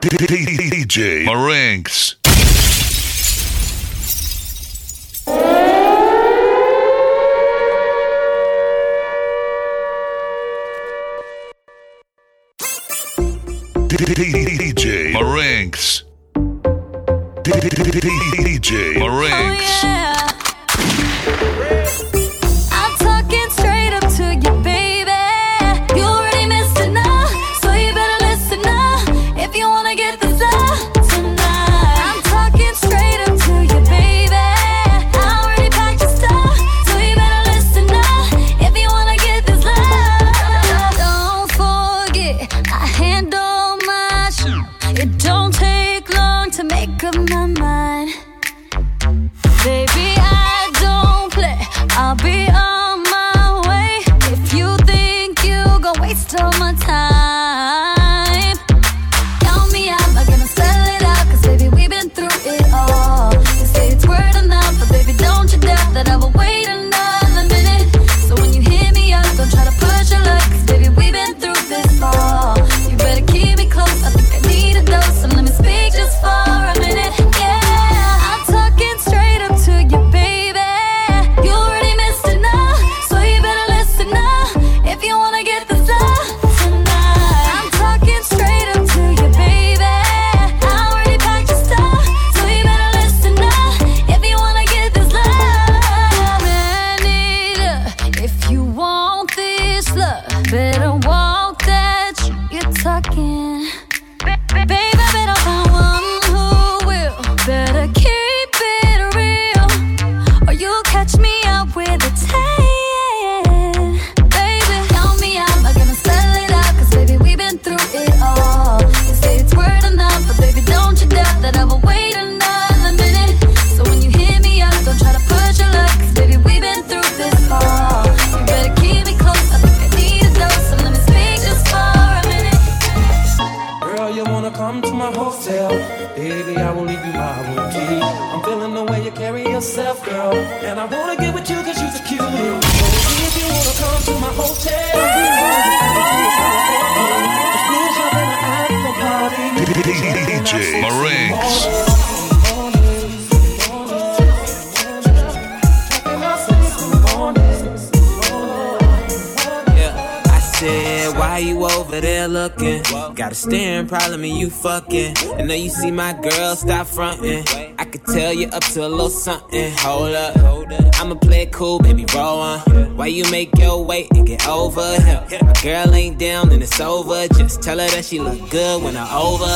DJ Marinks. DJ Marinks. DJ Marinks. Oh, problem you fucking. I know you see my girl, stop fronting. I could tell you up to a little something. Hold up, I'ma play it cool, baby, roll on. Why you make your way and get over here? My girl ain't down and it's over. Just tell her that she look good when I over.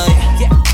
Yeah.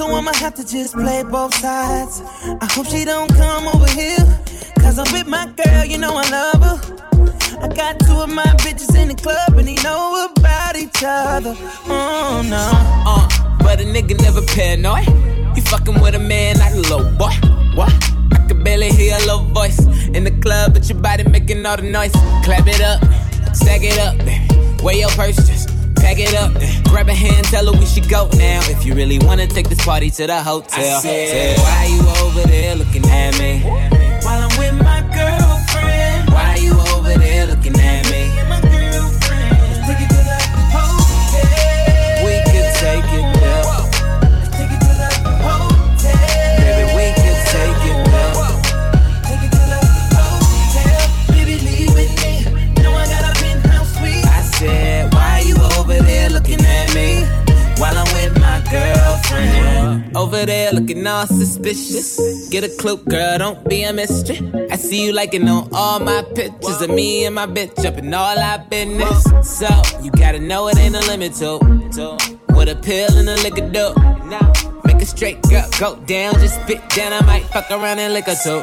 So I'ma have to just play both sides. I hope she don't come over here. Cause I'm with my girl, you know I love her. I got two of my bitches in the club and they know about each other. Oh no. Uh, but a nigga never paranoid. You fucking with a man like a little boy. What? I can barely hear a little voice in the club, but your body making all the noise. Clap it up, stack it up, baby. Wear your purse, just pack it up. Eh, grab a hand, tell her we should go now. If you really wanna take this party to the hotel. I said, why you over there looking at me? Looking all suspicious. Get a clue, girl, don't be a mystery. I see you liking on all my pictures of me and my bitch up in all our business. So, you gotta know it ain't a limit to what a pill and a liquor do. Make a straight girl go down, just spit down. I might fuck around and lick a too.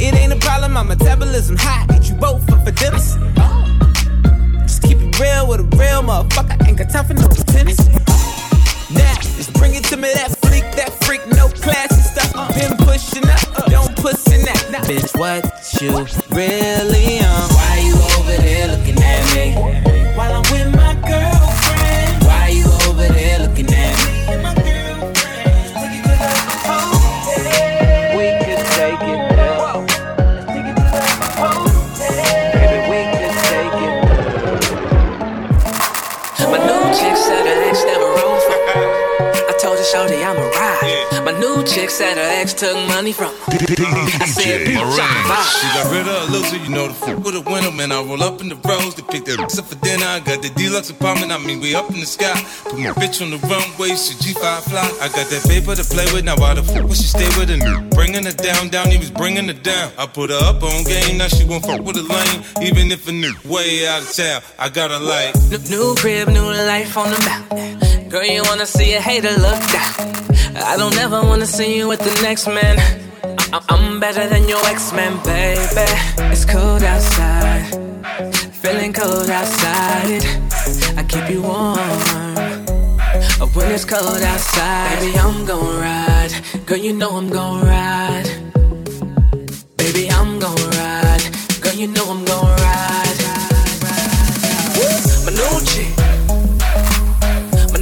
It ain't a problem, my metabolism high. Eat you both for, for dinner. Just keep it real with a real motherfucker. Ain't got time for no tennis. Now, bring it to me, that freak, that freak, no classy stuff. Been pushing up, don't push in that. Bitch, what you really said her took money from. I said, DJ bitch, I'm a Marinx. She got rid of a loser, you know the fuck with a winner, man. I roll up in the rose to pick that ass up for dinner. I got the deluxe apartment, I mean, we up in the sky. Put my bitch on the runway, she G5 fly. I got that paper to play with, now why the fuck would she stay with a nigga? Bringing her down, down, he was bringing her down. I put her up on game, now she won't fuck with a lane. Even if a nigga way out of town, I got her like. New, new crib, new life on the mountain. Girl, you wanna see a hater look down. I don't ever wanna see you with the next man. I- I'm better than your ex-man, baby. It's cold outside, feeling cold outside. I keep you warm. When it's cold outside, baby, I'm gon' ride. Girl, you know I'm gon' ride. Baby, I'm gon' ride. Girl, you know I'm gon' ride.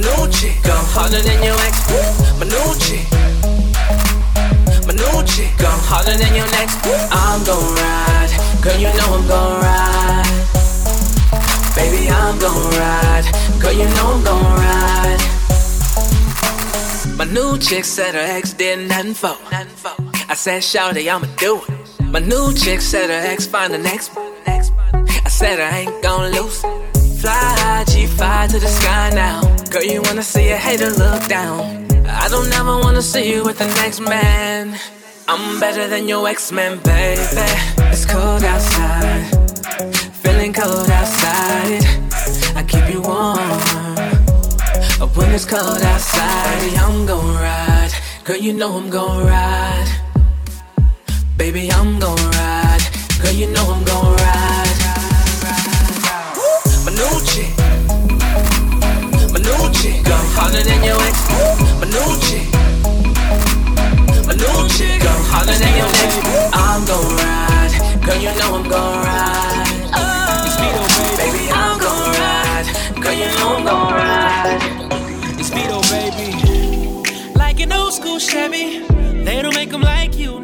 New chick. Go harder than your ex. New chick. Go harder than your next. I'm gon' ride. Girl, you know I'm gon' ride. Baby, I'm gon' ride. Girl, you know I'm gon' ride. My new chick said her ex did nothing for. I said, Shawty, I'ma do it. My new chick said her ex find the next. next. I said I ain't gon' lose. Fly high, G5 to the sky now. Girl, you wanna see a hater look down. I don't ever wanna see you with the next man. I'm better than your ex-man, baby. It's cold outside, feeling cold outside. I keep you warm. But when it's cold outside, baby, I'm gon' ride. Girl, you know I'm gon' ride. Baby, I'm gon' ride. Girl, you know I'm gon' ride. My new chick. Go harder than your ex. My new chick. My new chick. Go harder than your ex. I'm gon' ride. Girl, you know I'm gon' ride. Oh, Baby, I'm gon' ride. Girl, you know I'm gon' ride. Speedo, baby. Like an old school Chevy. They don't make them like you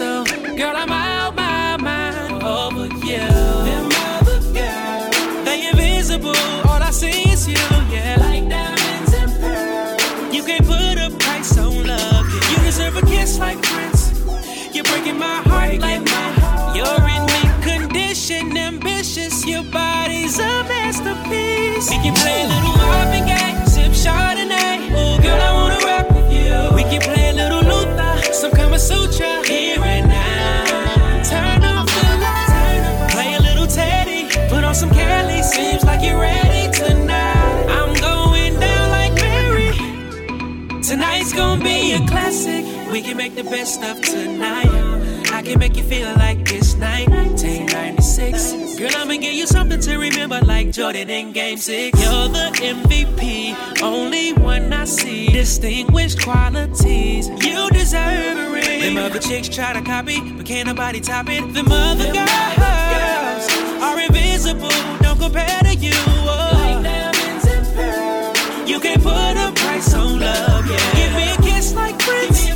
a. Girl, I'm out my mind over you. Them other girls, they invisible. All I see is you, yeah. Like diamonds and pearls. You can't put a price on love. You deserve a kiss like Prince. You're breaking my heart like mine. You're in mint condition, ambitious. Your body's a masterpiece. We can play a little We can make the best of tonight. I can make you feel like it's 1996. Girl, I'ma give you something to remember, like Jordan in Game 6. You're the MVP, only one I see. Distinguished qualities, you deserve a ring. Them other chicks try to copy, but can't nobody top it. Them other girls are invisible, don't compare to you. Oh. Like diamonds and pearls. You can't put a price on love, yeah. Give me a kiss like Prince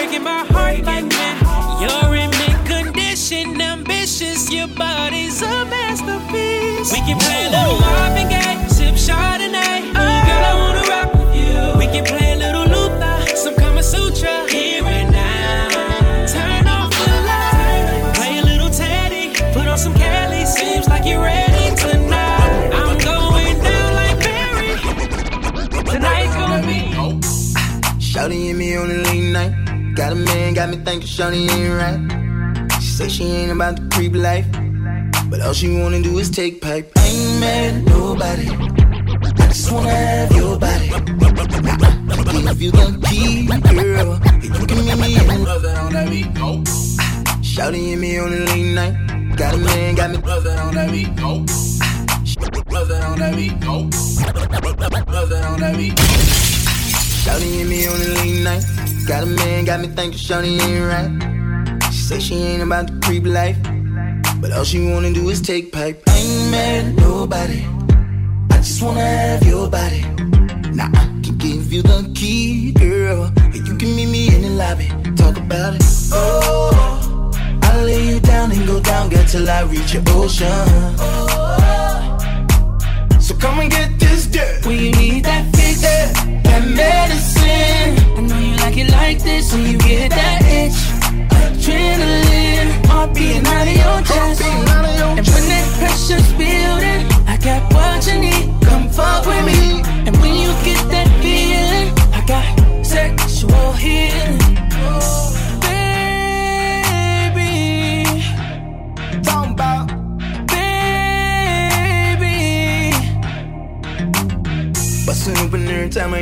breaking my heart like when you're in mint condition, ambitious. Your body's a masterpiece. We can play a little mobbing game, sip shot and Girl, I wanna rock with you. We can play a little Luther, some Kama Sutra. Here and now, turn off the lights. Play a little Teddy, put on some Kelly. Seems like you're ready tonight. I'm going down like Mary. Tonight's gonna be. Shouting at me on a late night Got a man, got me thinking Shawty ain't right. She say she ain't about the creep life. But all she wanna do is take pipe. I ain't mad at nobody. I just wanna have your body. Give you the key, girl. You can meet me in the on that beat. Go. Shawty and me on a late night. Got a man, got me brother on that beat. Go. Brother on that beat. Go. Brother on that beat. Shawty and me on a late night. Got a man, got me thinking Shawty ain't right. She say she ain't about the creep life. But all she wanna do is take pipe. I ain't mad at nobody. I just wanna have your body. Now I can give you the key, girl. And you can meet me in the lobby. Talk about it. Oh, I'll lay you down and go down, girl, till I reach your ocean. So come and get this dirt. When you need that fix, eh, that medicine. I know you like it like this when you get that itch. Adrenaline, heart beating out of your chest. And when that pressure's building, I got what you need. Come fuck with me. And when you get that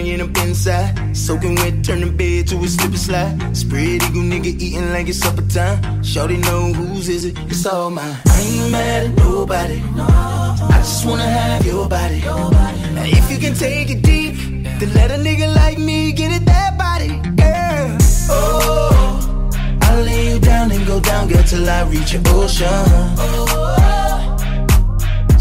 get up inside. Soaking wet, turn the bed to a slip and slide. Spread eagle nigga eating like it's supper time. Shorty know whose is it, it's all mine. I ain't mad at nobody. I just wanna have your body. Now if you can take it deep, then let a nigga like me get it that body, girl. Oh, I'll lay you down and go down, girl, till I reach your ocean.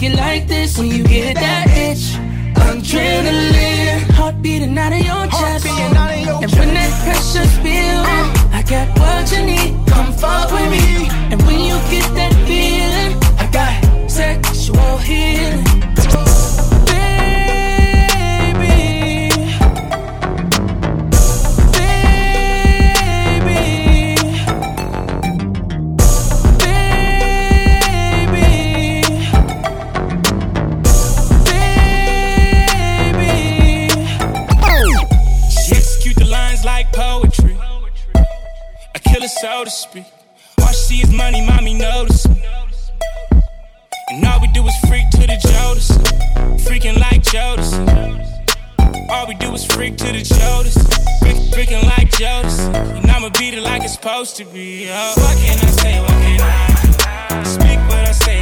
Like it like this when you get that itch. Adrenaline, heart beating out of your chest. out of your and when that pressure's building, uh. I got what you need. Come fuck with me. And when you get that feeling, so to speak. All she is money, mommy notice. And all we do is freak to the Jodeci. Freaking like Jodeci. All we do is freak to the Jodeci. Freak, freaking like Jodeci. And I'ma beat it like it's supposed to be. Oh. What can I say? What can I? Speak what I say,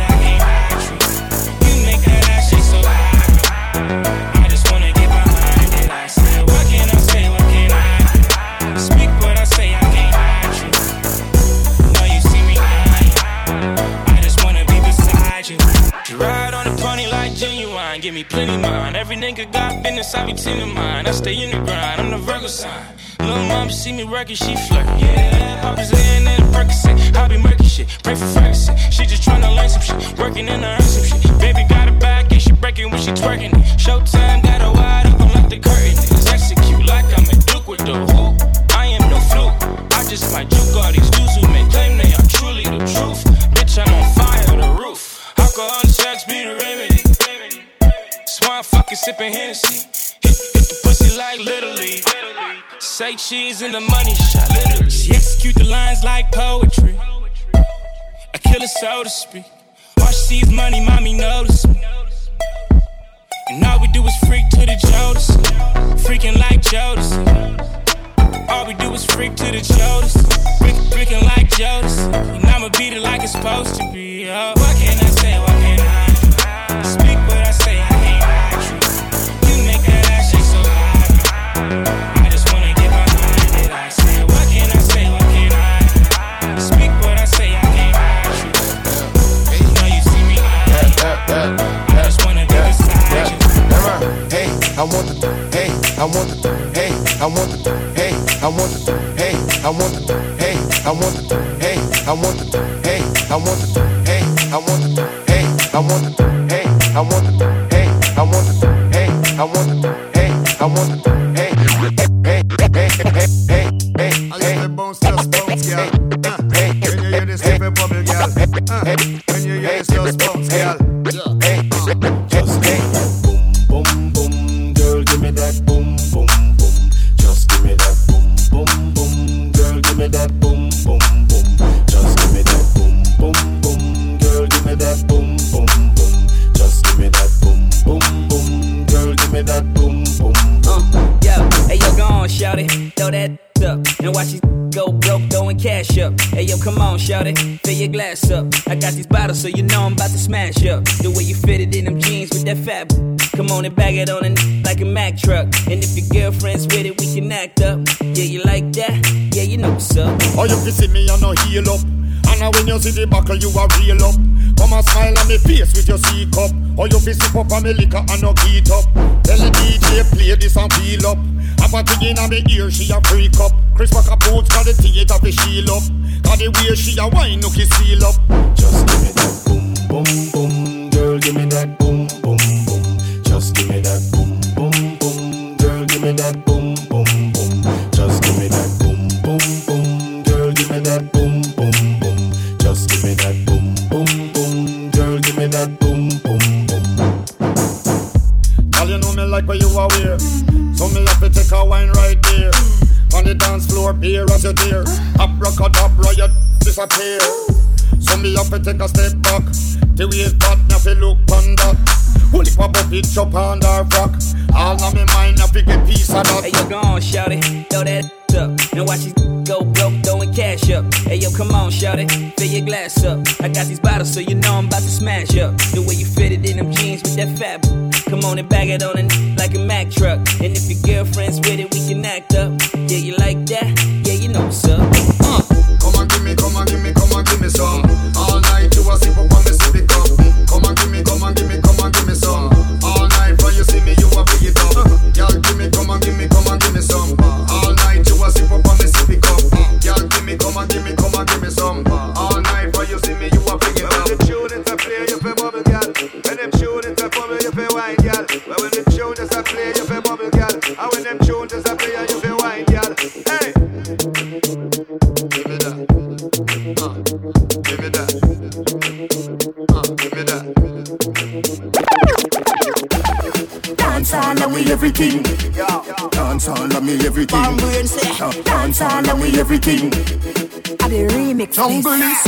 me plenty mind. Every nigga got business, I be tending mine. I stay in the grind, I'm the Virgo sign. Little mom see me working, she flirt. Yeah, I was in and Percocet, I be murky shit. Pray for Ferguson, she just tryna learn some shit. Working in her earn some shit. Baby got her back and she breaking when she twerking it. Showtime got her wide open like the curtain. is. Execute like I'm a Duke with the hoop. I am no fluke. I just might juke all these dudes who may claim they are truly the truth. Bitch, I'm on fire, the roof. Alcohol sex be the remedy. Swine fucking sipping Hennessy. Hit, hit the pussy like literally. Say cheese in the money shot. She execute the lines like poetry. A killer, so to speak. All she sees money, mommy notice me. And all we do is freak to the Jodeci. Freaking like Jodeci. All we do is freak to the Jodeci. Freak, freaking like Jodeci. And I'ma beat it like it's supposed to be. Oh. What can I say? What can I I want the hey, I want the hey, I want the hey, I want the hey, I want the hey, I want the hey, I want the hey, I want the hey, I want the hey, I want the hey, I want the hey, I want the hey, I want the hey, I want the Hey. Me face with your C cup. Or you fi sip up on me liquor and no heat up. Tell the DJ play this and feel up. Have a thing in on me ear, she a freak up. Chris Packer boots got the theater fi shield up. Got the way she a wine, no kiss seal up. Just give me that boom, boom, boom, girl, give me that up on her frock. All of me mind, get piece of that. Hey yo, go on, shout it, throw that up, and watch these go broke, throwing cash up. Hey yo, come on, shout it, fill your glass up. I got these bottles, so you know I'm about to smash up. The way you fit it in them jeans with that fat. Come on and bag it on it like a Mack truck. And if your girlfriend's with it, we can act up. Yeah, you like that? Yeah, you know what's up. Dance all and we everything. At the remix. Jungle is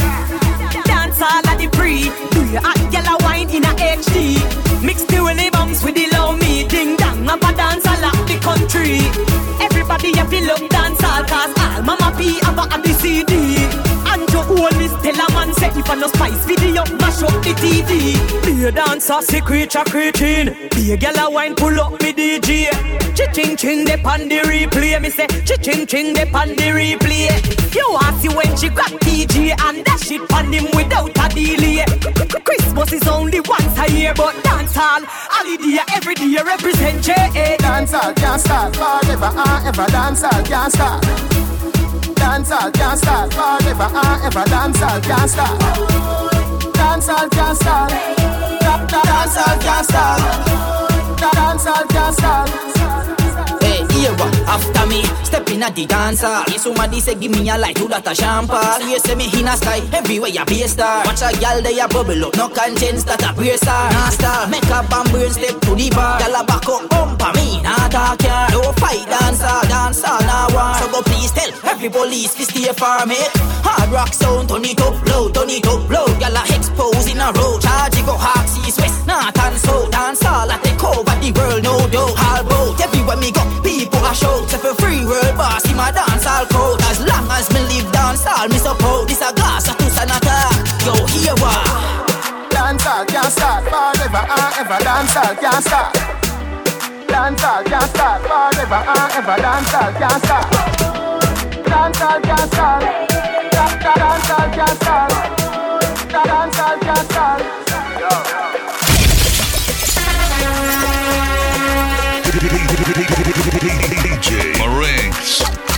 Dance all at the pre. Do you hot yellow wine in a HD? Mix the willy bounce with the low me. Ding dong, have a dance all at the country. Everybody have to love dance all cause all mama P have a at the CD. And your own is tell a man say if I no spice video, mash up the TV. Be a dancer, secret a creating. Be a gal a wine, pull up me DJ. Ching ching de pan the replay. Me say ching ching de pan the replay. You ask see when she got DJ and that shit on him without a delay. Christmas is only once a year, but dance hall, holiday every day represent J.A. Dance all can't start forever and ever. Dance all can't start. Dancehall can't stop forever and ever. Dancehall can't stop. Dancehall can't stop. Dancehall can't stop. Dancehall can't stop step in at the dancer. Yes, somebody say give me a light to that a champagne. You say me in a sky, everywhere you be a star. Watch a gal they a bubble up, no conscience that a prayer star. Nah make up and burn step to the bar. Gal a back up, bump a me, nah talk ya. No fight dancer, dancer nah war. So go please tell every police fi stay far, mate. Hard rock sound, turn it up low, turn it up low. Gal a expose in a road, charge go half east west, north and south. Dance all a take over the world, no doubt. All bout everywhere me go, people a shout. If a free world boss, in my dance all coat. As long as me live dance all, me support. This a glass, a two and attack. Yo, here? Dance all can't start forever and ever. Dance all can't start. Dance all can't start forever and ever. Dance all can't start. Dance all can't start. Da- da- Dance all can't start. DJ Marinks.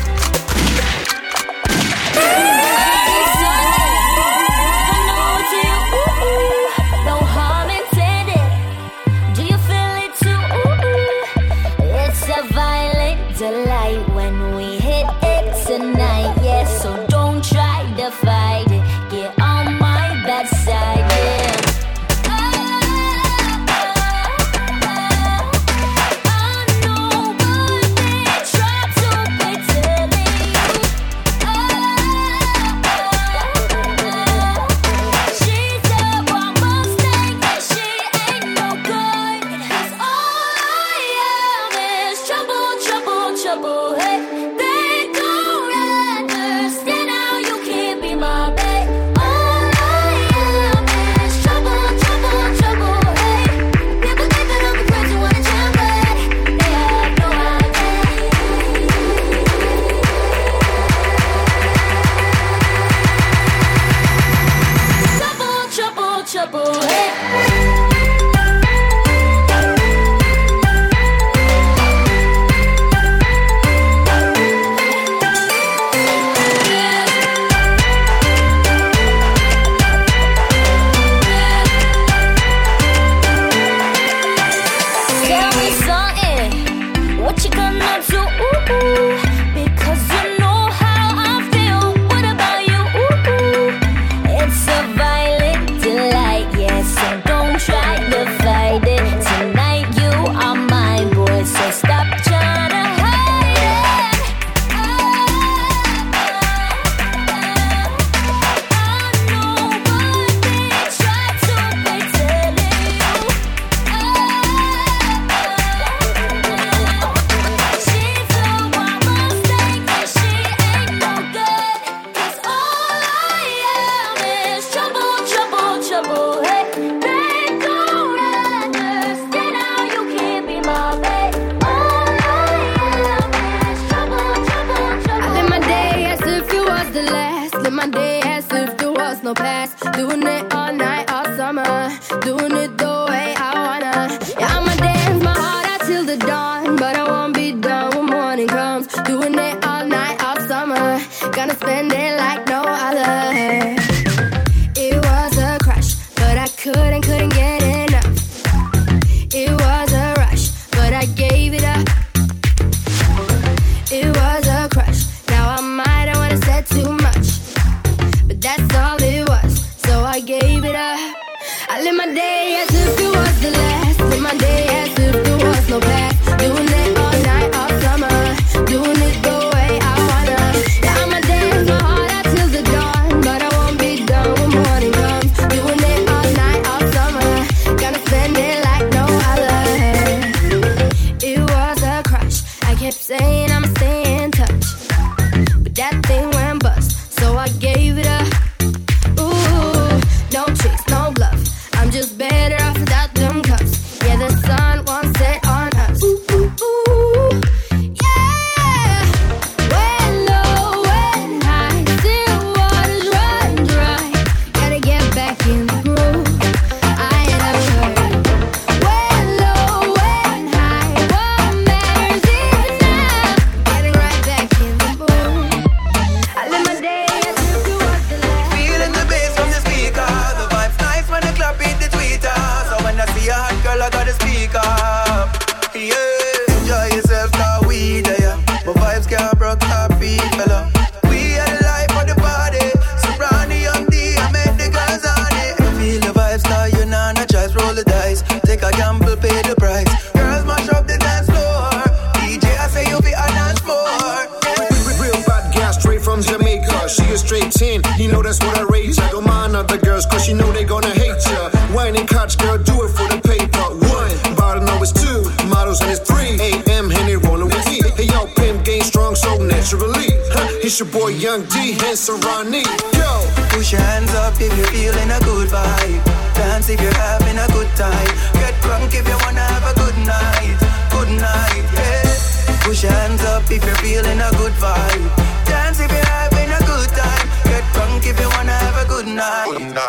Live my day as if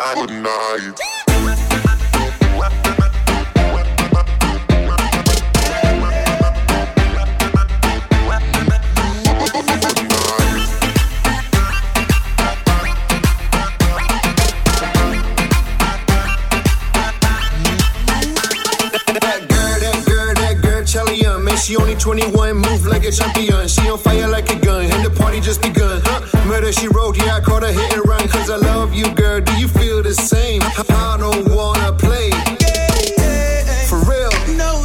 out tonight. Uh, she only 21, move like a champion. She on fire like a gun, and the party just begun. Murder she wrote, yeah, I caught her hit and run. Cause I love you, girl. Do you feel the same? I don't wanna play. For real. No,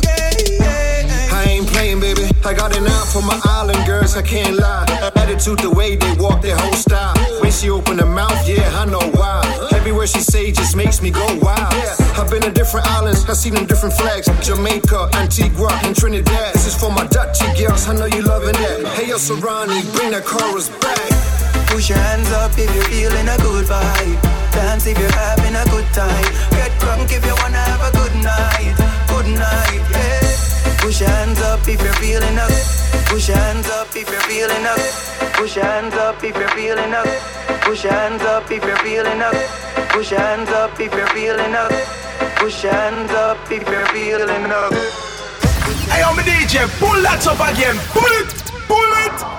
I ain't playing, baby. I got an eye for my island girls, I can't lie. Attitude, the way they walk, their whole style. When she open her mouth, yeah, I know why. Everywhere she say just makes me go wild. I've been to different islands, I've seen them different flags. Jamaica, Antigua, and Trinidad. This is for my Dutchy girls, I know you loving that. Hey, yo, Serrani, bring that chorus back. Push your hands up if you're feeling a good vibe. Dance if you're having a good time. Get drunk if you wanna have a good night. Good night, yeah. Push your hands up if you're feeling up. Push your hands up if you're feeling up. Push your hands up if you're feeling up. Push your hands up if you're feeling up. Push your hands up if you're feeling up. Push your hands up if you're feeling up. Hey, I'm a DJ. Pull that up again. Pull it. Pull it.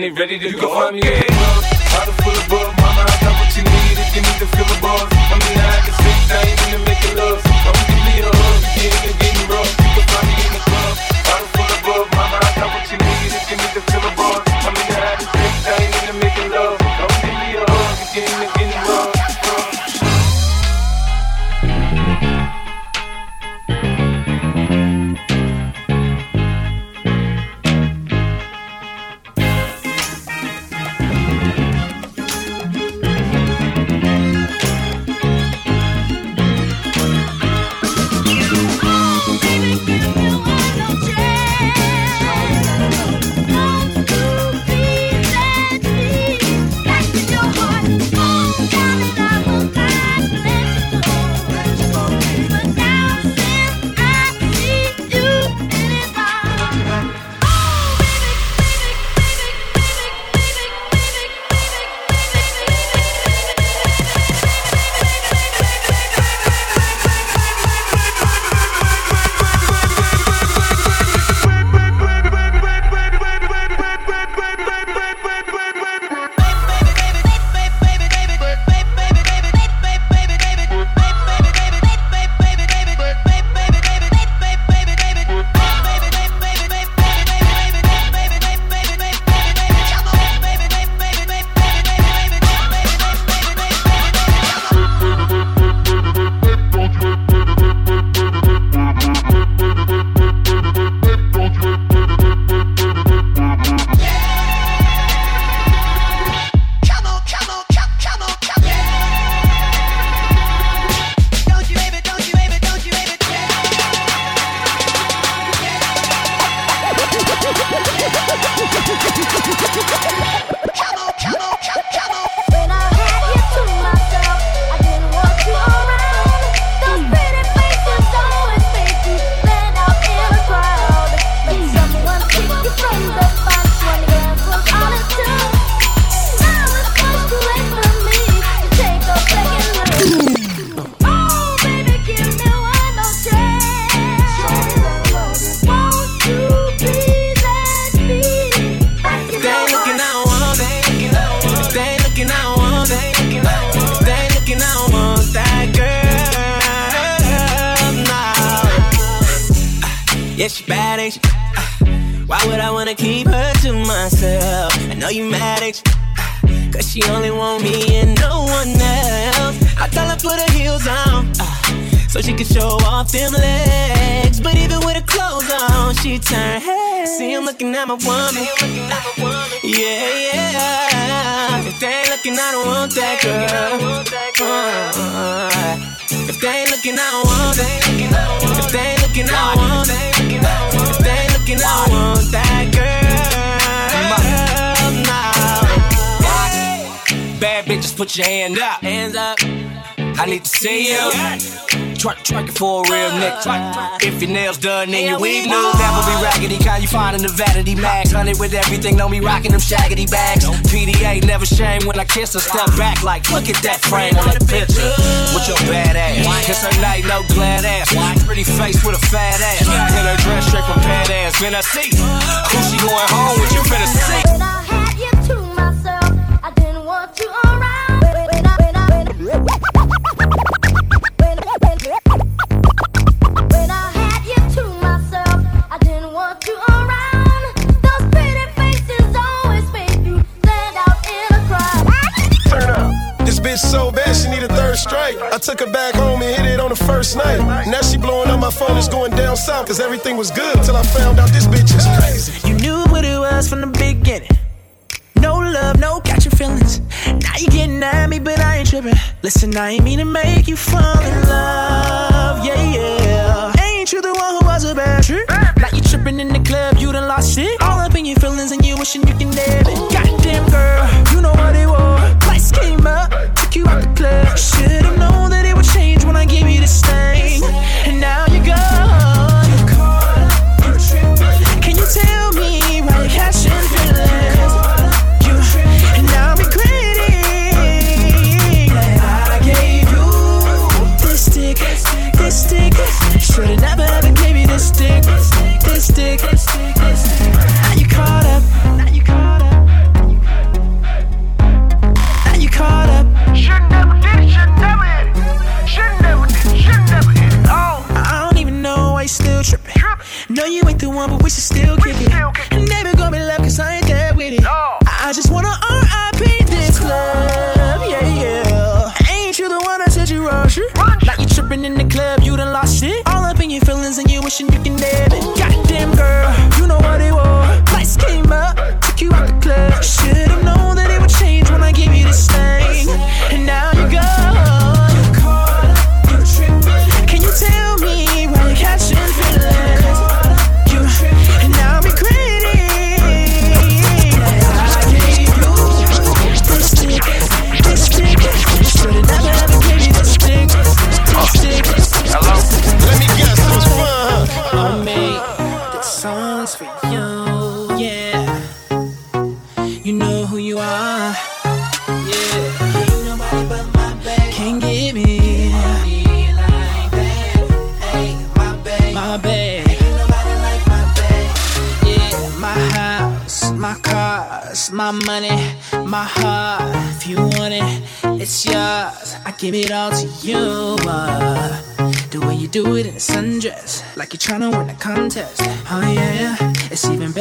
and ready to go. I'm yeah. Bottle full of bug. Yeah, she bad, ain't she? Uh, why would I wanna keep her to myself? I know you mad, ain't you? Uh, Cause she only want me and no one else. I tell her put her heels on. Uh, so she can show off them legs. But even with her clothes on, she turn head. See, I'm looking at my woman. Yeah, yeah. If they ain't looking, I don't want that girl. Uh, if they ain't looking, I don't want it. If they ain't looking, I don't want it. Ain't I want that girl. Nah. Bad bitches, put your hand up. Hands up. I need to see you. Twerk it for a real nigga. If your nails done, then you weave new. Never be raggedy, kind you find in the vanity mag. Hunted with everything, don't be rocking them shaggy bags. PDA, never shame when I kiss her. Step back like, look at that frame on that picture. With your bad ass. Kiss her night, no glad ass. Pretty face with a fat ass. Hit her dress straight from pad ass. Then I see who she going home with, you finna see. Took her back home and hit it on the first night. Now she blowing up my phone, it's going down south, cause everything was good till I found out this bitch is crazy. You knew what it was from the beginning. No love, no catching feelings. Now you getting at me, but I ain't tripping. Listen, I ain't mean to make you fall in love. Yeah, yeah. Ain't you the one who was a bad trip? Now you tripping in the club, you done lost it. All up in your feelings, and you wishing you can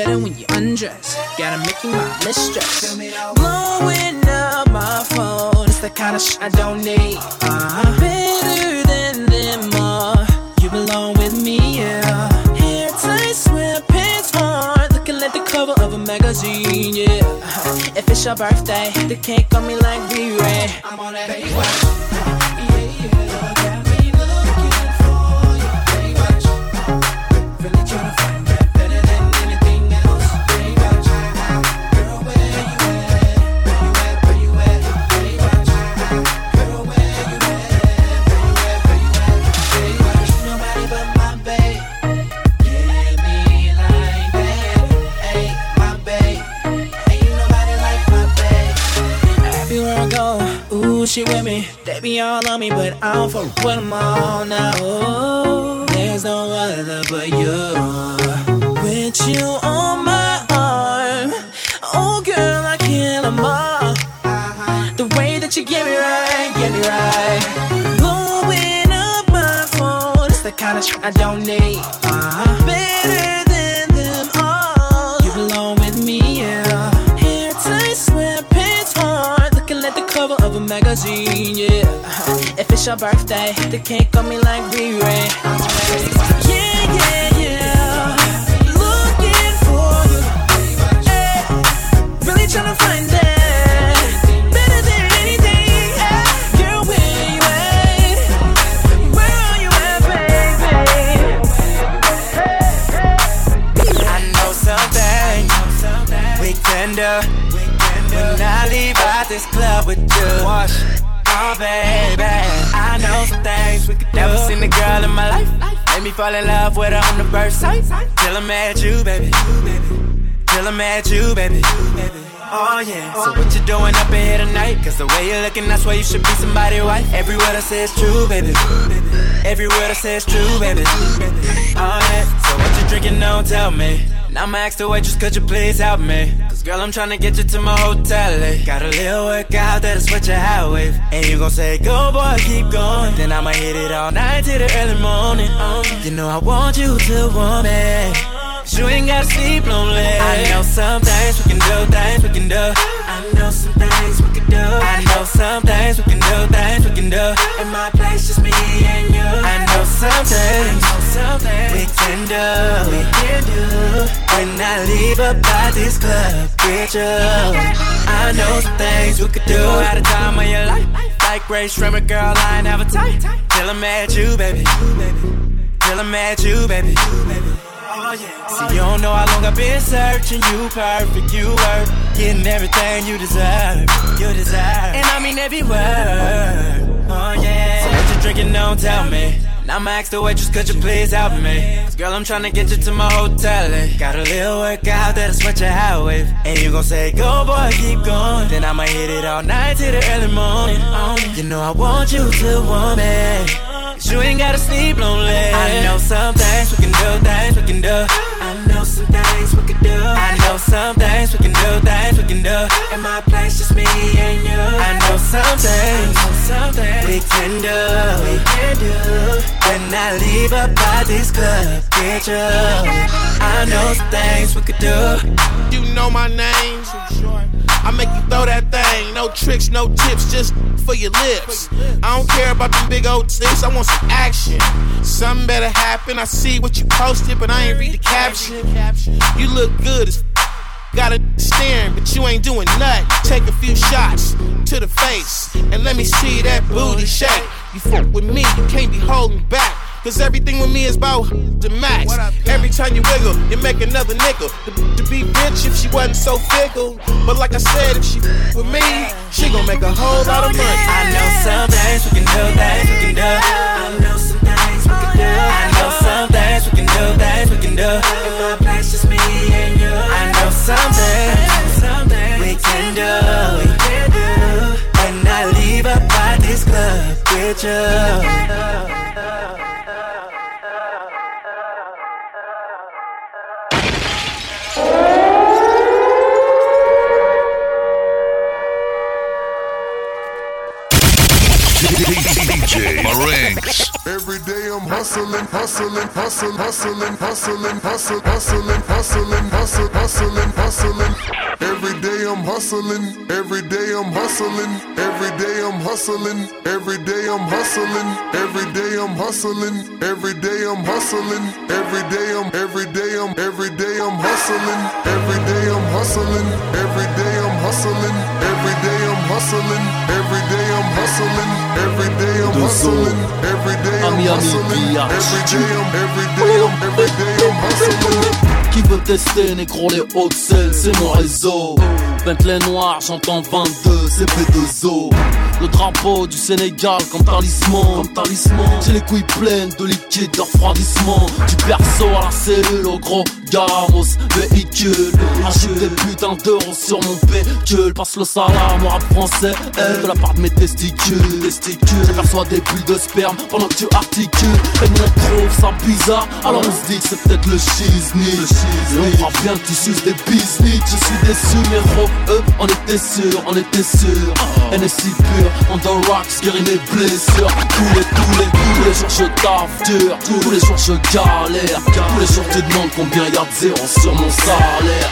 better when you undress. Gotta make you my mistress. Blowing up my phone, it's the kind of shit I don't need. Uh-huh. better than them all. You belong with me, yeah. Hair tight, sweatpants on, looking like the cover of a magazine, yeah. If it's your birthday, the cake on me like B-Ray. I'm on that baby Everywhere me. Be all on me, but I don't fuck with them all now. Ooh, there's no other but you. With you on my arm, oh girl, I can't let 'em all. The way that you get me right, get me right. Blowing up my phone, it's the the kind of shit I don't need. Uh-huh. Better than them all. You belong with me, yeah. Hair tight, sweatpants on. Looking like the cover of a magazine, yeah. It's your birthday, they can't call me like B-Ray. Yeah, yeah, yeah. Looking for you. Hey, really tryna find that. Better than anything. Hey, girl, where you at? Where are you at, baby? I know something we can do when I leave out this club with you. Wash. Oh baby, I know some things we could do. Never seen a girl in my life make me fall in love with her on the first sight. Till I'm at you, baby. Till I'm at you, baby. Oh yeah. So what you doing up in here tonight? Cause the way you're looking, I swear you should be somebody's wife. Every word I say is true, baby. Every word I say is true, baby. Oh yeah. So what you drinking? Don't tell me. And I'ma ask the waitress, could you please help me? Cause girl, I'm tryna get you to my hotel. eh? Got a little workout that'll sweat your hat with. And you gon' say, go boy, keep going. Then I'ma hit it all night till the early morning. You know I want you to want me. Cause you ain't gotta sleep lonely. I know some things we can do, things we can do. I know some things we can do. I know some things we can do, things we can do. In my place, just me and you. I know some things we can do, we can do. When I leave up by this club with you, uh, I know some things we could do. At a time of your life, like Grace Shrimmer, girl, I ain't have never tight. Till I'm at you, baby. Till I'm at you, baby. Oh, yeah. See, you don't know how long I've been searching. You perfect, you worth getting everything you deserve. You deserve, and I mean every word. Oh yeah. So what you drinking? Don't tell me. Now I'ma ask the waitress, could you please help me? Cause girl, I'm tryna get you to my hotel. eh? Got a little workout that'll sweat your hat with. And you gon' say, go boy, keep going. Then I'ma hit it all night till the early morning. Um, you know I want you to want me. Cause you ain't gotta sleep lonely. I know some things we can do, things we can do. I know some things we can do. I know some things we can do, things we can do. In my place, just me and you. I know some things we can do, we can do. When I leave up by this club, get you. I know some things we could do. You know my name. I make you throw that thing. No tricks, no tips, just for your lips. I don't care about them big old tips. I want some action. Something better happen. I see what you posted, but I ain't read the caption. You look good as Got a staring, but you ain't doing nothing. Take a few shots to the face and let me see that booty shake. You fuck with me, you can't be holding back. Cause everything with me is about the max. Every time you wiggle, you make another nickel. To, to be bitch if she wasn't so fickle. But like I said, if she with me, she gon' make a whole lot of money. I know some things we can do, things we can do. I know some things we can do. I know some things we can do, things we can do. In my place, just me and you. I know some things we can do, we can do. When I leave up by this club with you. DJ Every day I'm hustling, hustling, hustling, hustling, hustling, hustling, hustling, hustling, hustling, hustling, hustling. Every day I'm hustling, every day I'm hustling, every day I'm hustling, every day I'm hustling, every day I'm hustling, every day I'm hustling, every day I'm every day I'm every day I'm hustling, every day I'm hustling, every day I'm hustling, every day I'm hustling, every day hustling, every day I'm hustling, every day I'm hustling, every day I'm every day I'm every day I'm hustling. Qui veut tester, négro, les hautes scènes, c'est mon réseau. Bentley noir, j'entends 22, c'est P2O. Le drapeau du Sénégal comme talisman, comme talisman. J'ai les couilles pleines de liquide de refroidissement. Du perso à la cellule au gros gamos, véhicule. Achète des putains d'euros sur mon pécule. Passe le salam au rap français, elle de la part de mes testicules. testicules. J'aperçois des bulles de sperme pendant que tu articules. Et mon trouve ça bizarre, alors on se dit que c'est peut-être le shizni. Et on croit bien que tu suces des business. Je suis déçu, mais on était sûr, on était sûr. NSI pur, on the rocks, guérit mes blessures. Tous les, tous les, tous les jours je taffe dur, tous les jours je galère. Tous les jours tu demandes combien y'a zéro sur mon salaire.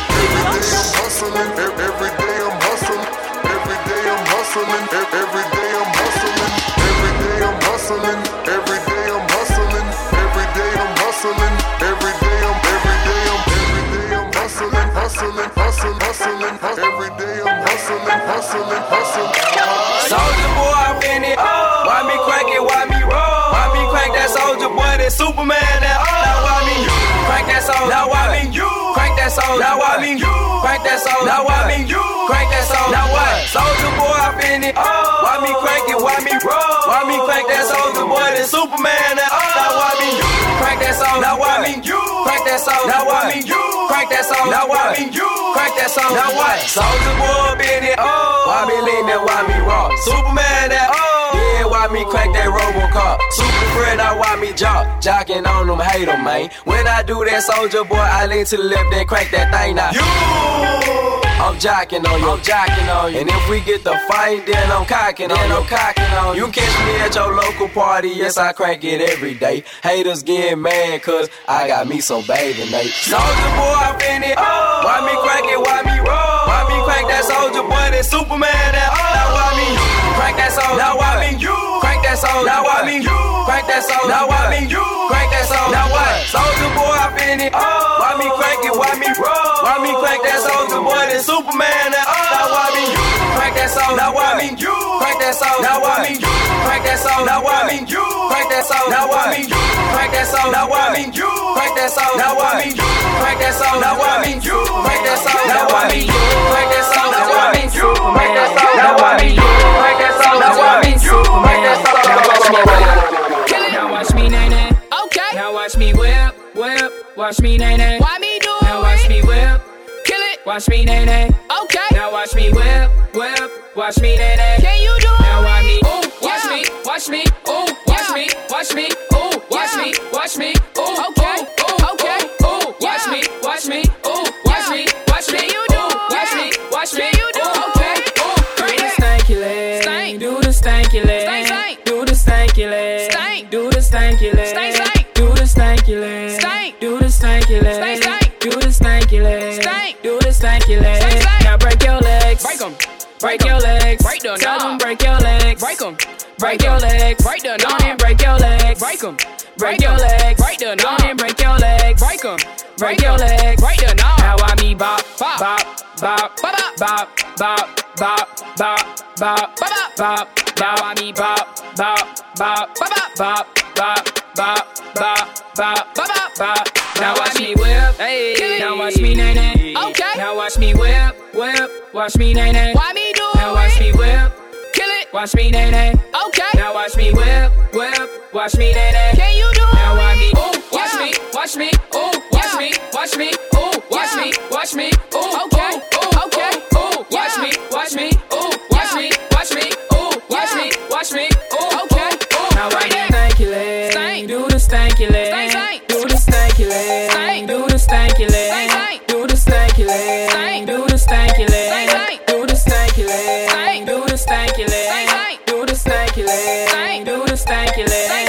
hustling. Every, every day I'm hustling. Every day I'm hustling. Every, every day I'm hustling. Every day I'm hustling. Every day I'm hustling. Every day I'm hustling. Every day I'm every day I'm every day I'm hustling, hustling, hustling, hustling. Every day I'm hustling, hustling, hustling. Soldier boy, I'm in it. Why me crank it? Why me roll? Why me crank that soldier boy? That Superman? That soldier? Now why me you crank that soldier? Now why me you crank that soldier? Now what? Soldier boy, I'm in it. Why me crank it? Why me roll? Why me crank that soldier boy? That Superman? That now oh. why me you crank that soldier? Now why me you crank that soldier? Now why me you crank that soldier? Now why me you crank that soldier? Now what? Soldier boy, in it. Oh. Why me lean that? Why me raw? Superman? That yeah, why me crack that Robocop? Super friend, I why me jock? Jocking on them, hate them, man. When I do that, soldier boy, I lean to the left, then crack that thing now. You! I'm jocking on you, I'm jocking on you. And if we get the fight, then I'm cocking on you. I'm cocking on you. You catch me at your local party, yes, I crank it every day. Haters getting mad, cause I got me some Bathing Ape. Soldier boy, I'm in it. Why me crank it? Why me roll? Why me crank that soldier boy? That Superman? That now why me crank that soldier? Now why me you that soldier? Now why me you crank that soldier? Now why me you crank that soldier? Now what? Soldier boy, I'm in it. Why me crank it? Why me roll? Why me crank that soldier boy? That Superman? That now why me you crank that soldier? Now why me you crank that soldier? Now why me you crank that soldier? Now why me you crank that soldier? Now why me you crank that soldier? Now why me you crank that soldier? Now why me you crank that soldier? Now why me you crank that soldier? Now why me you crank that soldier? Watch me nay nay. Why me do Now watch me whip. Kill it. Watch me nay nay. Okay. Now watch me whip, whip. Watch me nay nay. Can you do it? Now watch me. Ooh, watch me, watch me. Ooh, watch me, watch me. Ooh, watch me, watch me. Ooh, okay, ooh, okay. Ooh, watch me, watch me. Ooh, watch me, watch me. You do Watch me, watch me. You do okay. Ooh, do the stanky leg. Stank. Do the stanky leg. Stank, stank. Do the stanky leg. Stank. Do the stanky leg. Stank, stank. Do the stanky leg. Stank. Do the stanky leg. Do the stanky leg. Stank. Do the stanky leg. Stank, stank. Now break your legs. Break 'em. Break your legs. Break the Tell them break your legs. Break 'em. Break your legs. Break the knob. and break your legs. Break 'em. Break your legs. Break the knob. and break your legs. Break 'em. Break your legs. Break the knob. Now I me bop, bop, bop, bop, bop, bop, bop, bop, bop, bop, bop, bop. Now I me bop, bop, bop, bop, bop, bop, bop, bop, bop, bop, bop. Now watch me whip, hey. Now watch me nay nay. Okay. Now watch me whip, whip. Watch me nay nay. Why me do it? Now watch me whip. Kill it. Watch me nay nay. Okay. Now watch me whip, whip. Watch me nay nay. Can you do Now watch me. Ooh, watch me, watch me. Ooh, watch me, watch me. Ooh, watch me, watch me. Ooh, okay, feeling.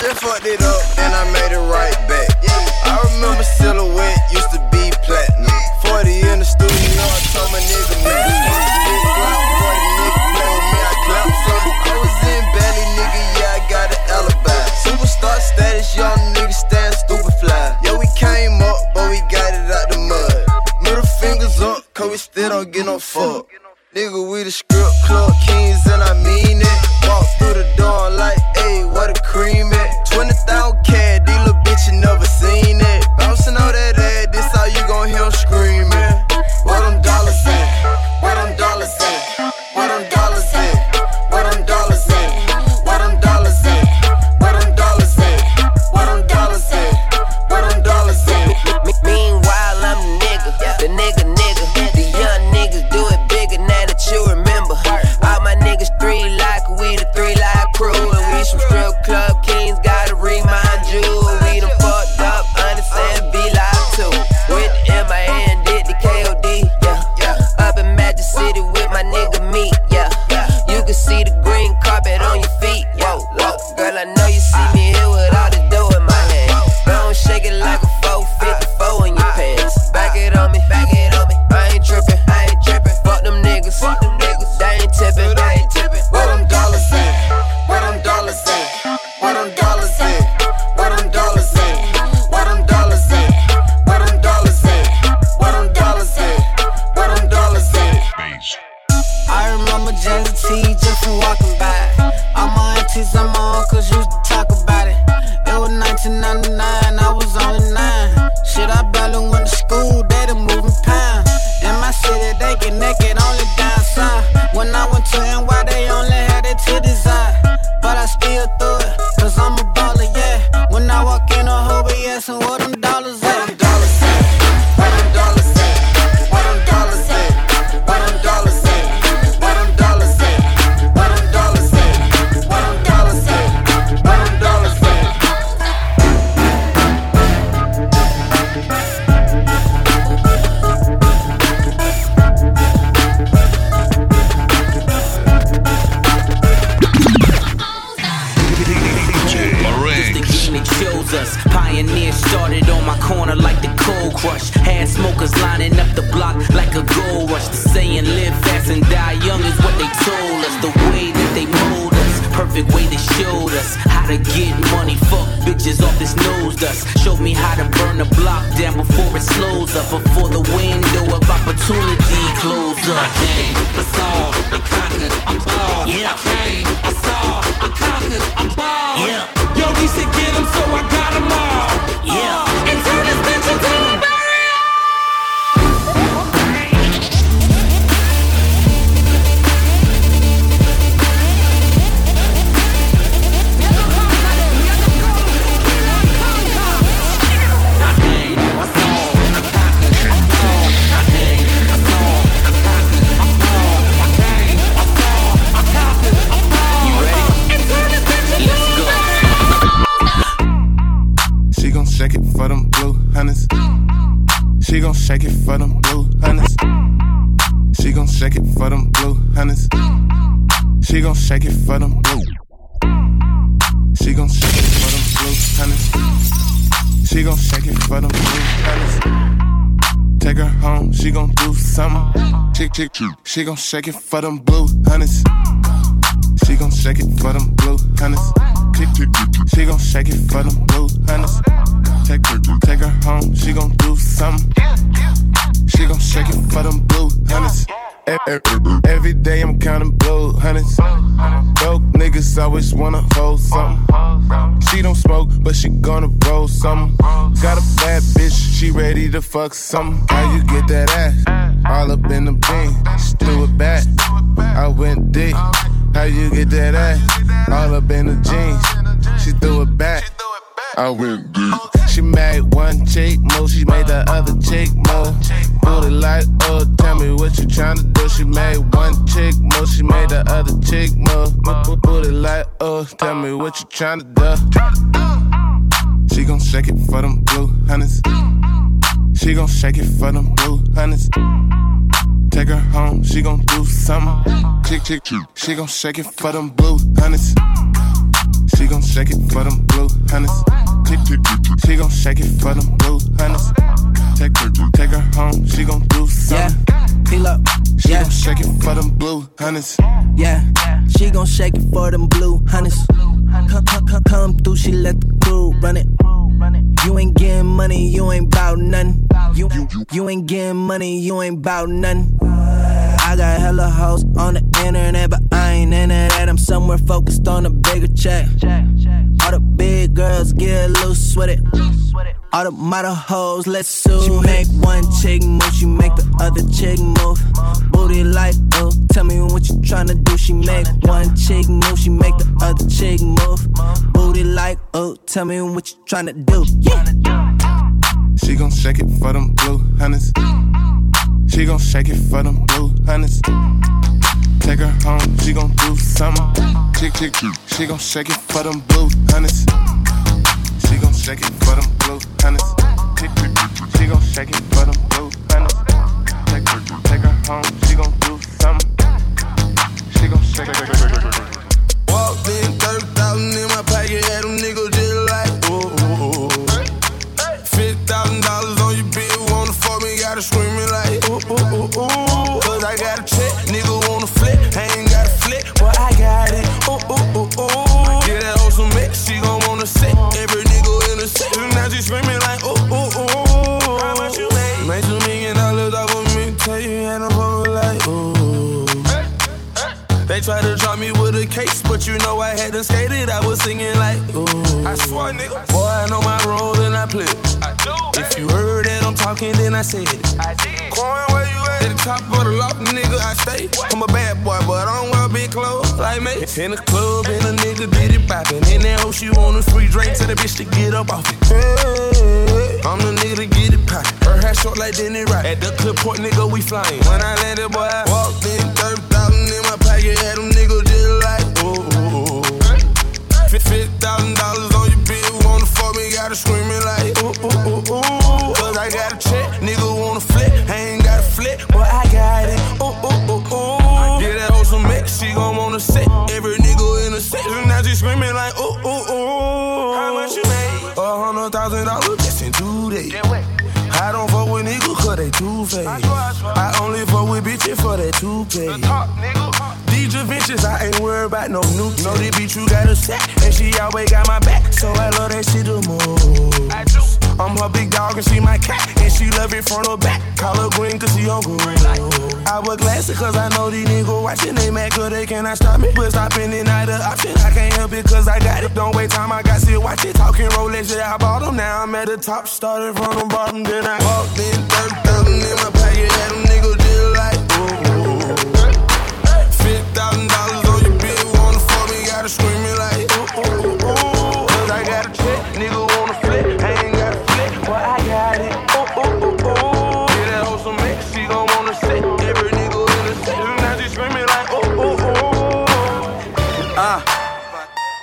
Just fucked it up, showed us how to get money. Fuck bitches off this nose dust. Showed me how to burn the block down before it slows up. Before the window of opportunity closes up. I came, I saw, I conquered, I'm bald. Yeah. I came, I saw, I conquered, I'm bald. Yeah. Yo, he said get him, so I got him all. Yeah. Oh. Hunters. She gon' shake it for them blue hunters. She gon' shake it for them blue hunters. She gon' shake it for them blue. She gon' shake it for them blue hunters. She gon' shake it for them blue hunters. Take her home, she gon' do something. Chick, chick, chick. She gon' shake it for them blue hunters. She gon' shake it for them blue chick. She gon' shake it for them blue hunters. Take her, take her home, she gon' do something. She gon' shake it for them blue e- Every day I'm counting blue hunters. Broke niggas always wanna hold something. She don't smoke, but she gonna roll something. Got a bad bitch, she ready to fuck something. How you get that ass? All up in them jeans, threw it back. I went deep. How you get that ass? All up in the jeans, she threw it back. I went deep. She made one chick move, she made the other chick move. Booty like, oh, tell me what you tryna do. She made one chick move, she made the other chick move. Booty like, oh, tell me what you tryna do. She gon' shake it for them blue hunters. She gon' shake it for them blue hunters. Take her home, she gon' do something. Chick, chick, chick. She gon' shake it for them blue hunters. She gon' shake it for them blue hunters. She gon' shake it for them blue hunters. Take her, take her home, she gon' do something. Peel up. She gon' shake it for them blue hunters. Yeah, she gon' shake it for them blue hunters. Come, come, come, come through, she let the crew run it. You ain't getting money, you ain't bout nothing. You, you ain't getting money, you ain't bout nothing. I got hella hoes on the internet, but I ain't into that. I'm somewhere focused on a bigger check. All the big girls get loose with it. All the model hoes, let's sue. She make one chick move, she make the other chick move. Booty like, oh, tell me what you tryna do. She make one chick move, she make the other chick move. Booty like, oh, tell me what you tryna do. Yeah. She gon' shake it for them blue hunters. She gon' shake it for them blue hunters. Take her home, she gon' do something. Chick, chick. She gon' shake it for them blue hunters. She gon' shake it for them blue hunters. Chick, chick. She gon' shake it for them blue hunters. Take her, take her home, she gon' do something. She gon' shake it. Walked in, 30,000 in my pocket, had them niggas Tried to drop me with a case, but you know I hadn't skated. I was singing like, ooh. I swear, nigga. Boy, I know my role and I play. I do. If you heard that I'm talking, then I said it. I did. Coin, where you at? At the top of the loft, nigga, I stay. I'm a bad boy, but I don't wear big clothes like me. In the club, and a nigga did it poppin'. In that hoe, she want a free drink, tell the bitch to get up off it. Hey, I'm the nigga to get it poppin'. Her hair short like Denny Rock. At the clip port, nigga, we flyin'. When I landed, boy, I walked in, 30,000 pocket, had them niggas just like, oh, ooh, ooh, ooh. Fifty thousand dollars on your bill, wanna fuck me, gotta screaming like, oh, ooh, ooh, ooh, ooh. Cause I got a check, nigga wanna flip, I ain't got a flip, but I got it, oh, ooh, ooh, ooh, ooh. Get that hoe some mix, she gon' wanna sit, every nigga in the section, now she screaming like, ooh, ooh, ooh. How much you made? A hundred thousand dollars just in two days. I don't fuck with niggas cause they two faced. I only fuck with bitches for that two pay. Adventures, I ain't worried about no new. Know the bitch you got a set, and she always got my back. So I love that shit the most. I do. I'm her big dog and she my cat, and she love it front or back. Call her green cause she on green. I wear glasses cause I know these niggas watching. They mad cause they cannot stop me. But stopping it not an option. I can't help it cause I got it. Don't wait time, I got to watch it. Talking Rolex, yeah, I bought them. Now I'm at the top, started from the bottom. Then I walked in, 30,000 in my $50,000 on your bill, wanna fuck me, gotta screaming like, ooh, ooh, ooh. Cause I got a check, nigga wanna flip, I ain't got a flip, but I got it, ooh, ooh, ooh, ooh. Get that hoe some mix, she gon' wanna sit, every nigga in the set, now she screaming like, ooh, ooh, ooh. Uh,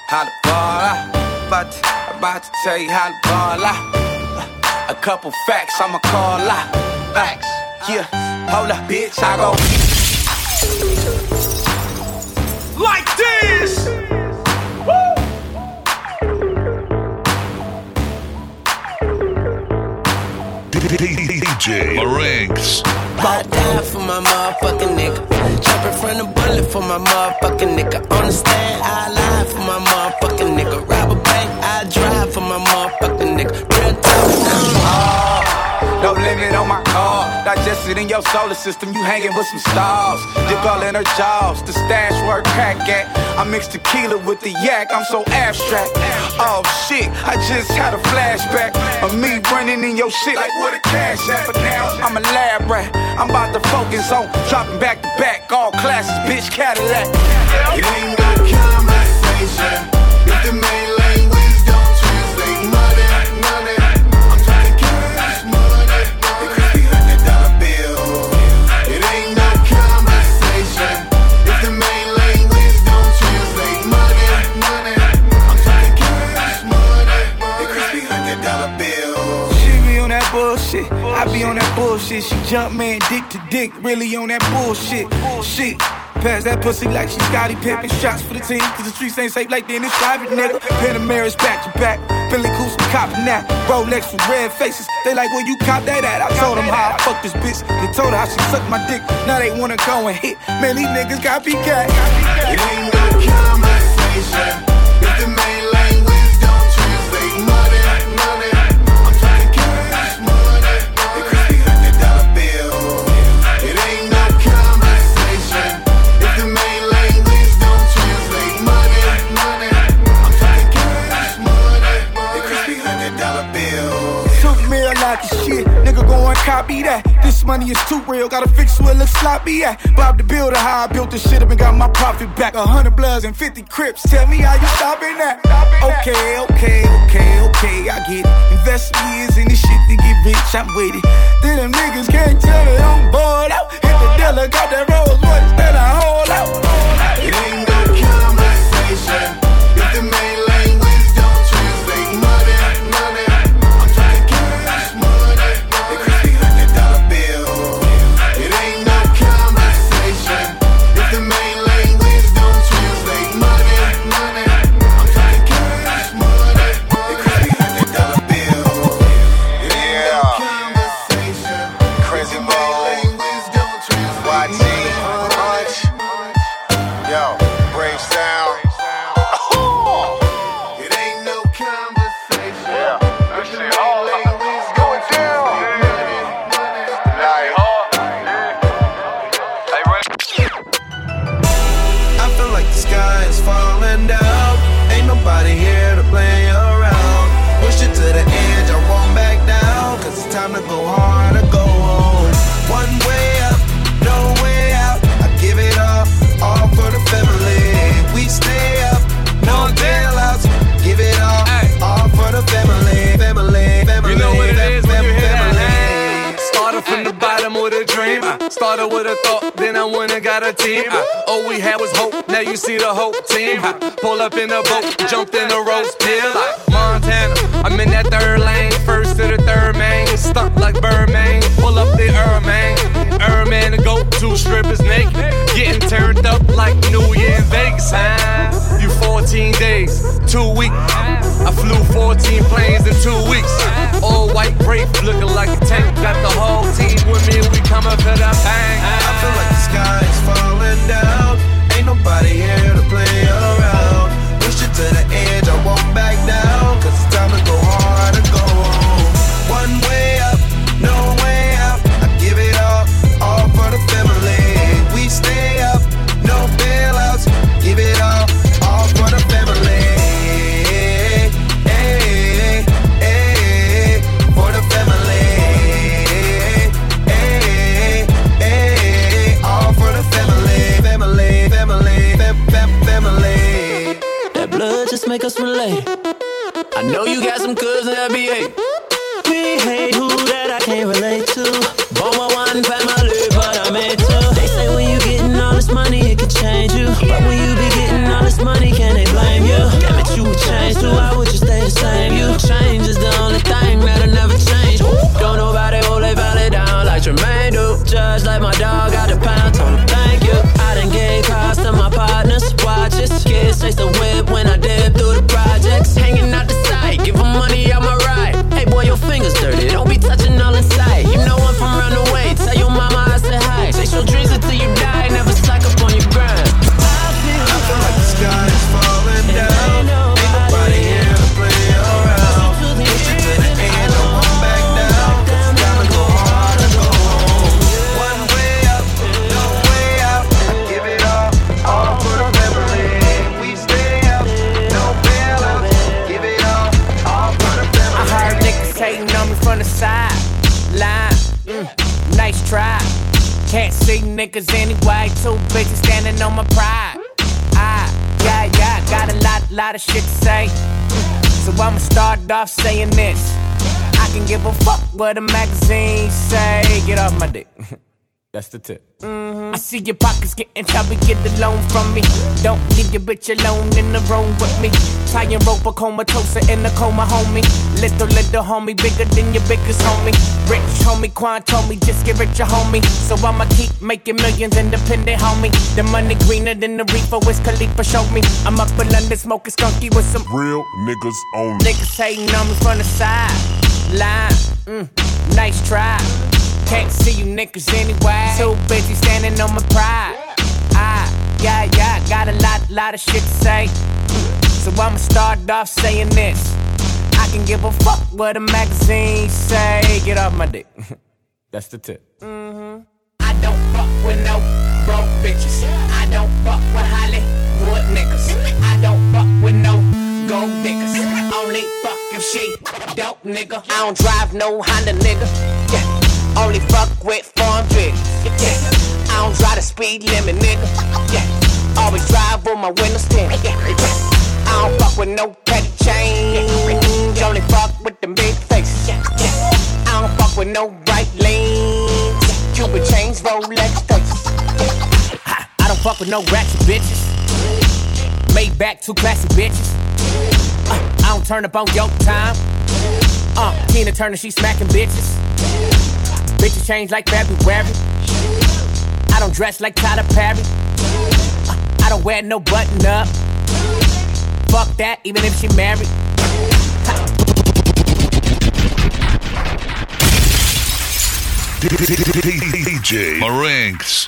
how to ball out. About to, about to tell you how to ball out. A couple facts, I'ma call out. Facts, yeah. Hold up, bitch, I go. My motherfucking nigga. Jumping from the bullet for my motherfucking nigga. Understand? I In your solar system, you hanging with some stars. Dick all in her jaws, the stash work crack at. I mix tequila with the yak, I'm so abstract. Oh shit, I just had a flashback of me running in your shit like what a cash app. But now I'm a lab rat. I'm about to focus on dropping back to back, all classes, bitch Cadillac. It ain't conversation. If the bullshit. I be on that bullshit. She jump man, dick to dick, really on that bullshit. Shit. Pass that pussy like she Scottie Pippen. Shots for the team, cause the streets ain't safe like Dennis Private, nigga. Panameras back to back. Billy Coos copping that. Rolex with red faces. They like, where you cop that at? I told them how I fucked this bitch. They told her how she sucked my dick. Now they wanna go and hit. Man, these niggas got copycat. It ain't no conversation. If the and copy that. This money is too real. Gotta fix where it looks sloppy at. Bob the builder, how I built this shit up and got my profit back. A hundred bloods and 50 crips. Tell me how you stopping that. Okay, okay, okay, okay. I get it. Invest years in this shit to get rich. I'm with it. Then them niggas can't tell it. I'm bored out. Hit the dealer, got that Rolls Royce that I hold out. It ain't got a team. All we had was hope, now you see the hope team. Pull up in a boat, jumped in a roast pill. Montana, I'm in that third lane, first to the third man. Stuck like Birdman, pull up the Erman. Erman, the go to strippers naked. Getting turned up like New Year in Vegas. Huh? You 14 days, two weeks. I flew 14 planes in two weeks. All white brave, looking like a tank. Got the whole team with me, we coming for the bang. Sky is falling cousins that be niggas anyway. Two bitches standing on my pride. I, yeah, yeah, got a lot, lot of shit to say. So I'ma start off saying this. I can give a fuck what the magazines say. Get off my dick. That's the tip. mm I see your pockets getting chubby, get the loan from me. Don't leave your bitch alone in the room with me. Tie and rope a comatose in the coma, homie. Little, little homie, bigger than your biggest homie. Rich homie, Quan told me, just get richer, homie. So I'ma keep making millions independent, homie. The money greener than the reefer, Wiz Khalifa showed me. I'm up in London smoking skunky with some Real niggas only. Niggas hating on me from the side. Line, mm, nice try. Can't see you niggas anyway. Too busy standing on my pride. I, ah, yeah, yeah, got a lot, lot of shit to say. So I'ma start off saying this. I can give a fuck what a magazine say. Get off my dick. That's the tip. Mm-hmm. I don't fuck with no broke bitches. I don't fuck with Hollywood niggas. I don't fuck with no gold diggers. Only fuck if she dope nigga. I don't drive no Honda nigga. Yeah. Only fuck with foreign bitches. Yeah. I don't drive the speed limit nigga. Yeah. Always drive with my windows tint. Yeah. I don't fuck with no petty change. Only fuck with them big faces. Yeah. I don't fuck with no bright lanes. Cuban chains, Rolex faces. I I don't fuck with no ratchet bitches. Made back two classy bitches. Uh, I don't turn up on your time. Uh, Tina Turner, she smacking bitches. Bitches change like February. I don't dress like Tyler Perry. Uh, I don't wear no button up. Fuck that, even if she married. DJ Marinx.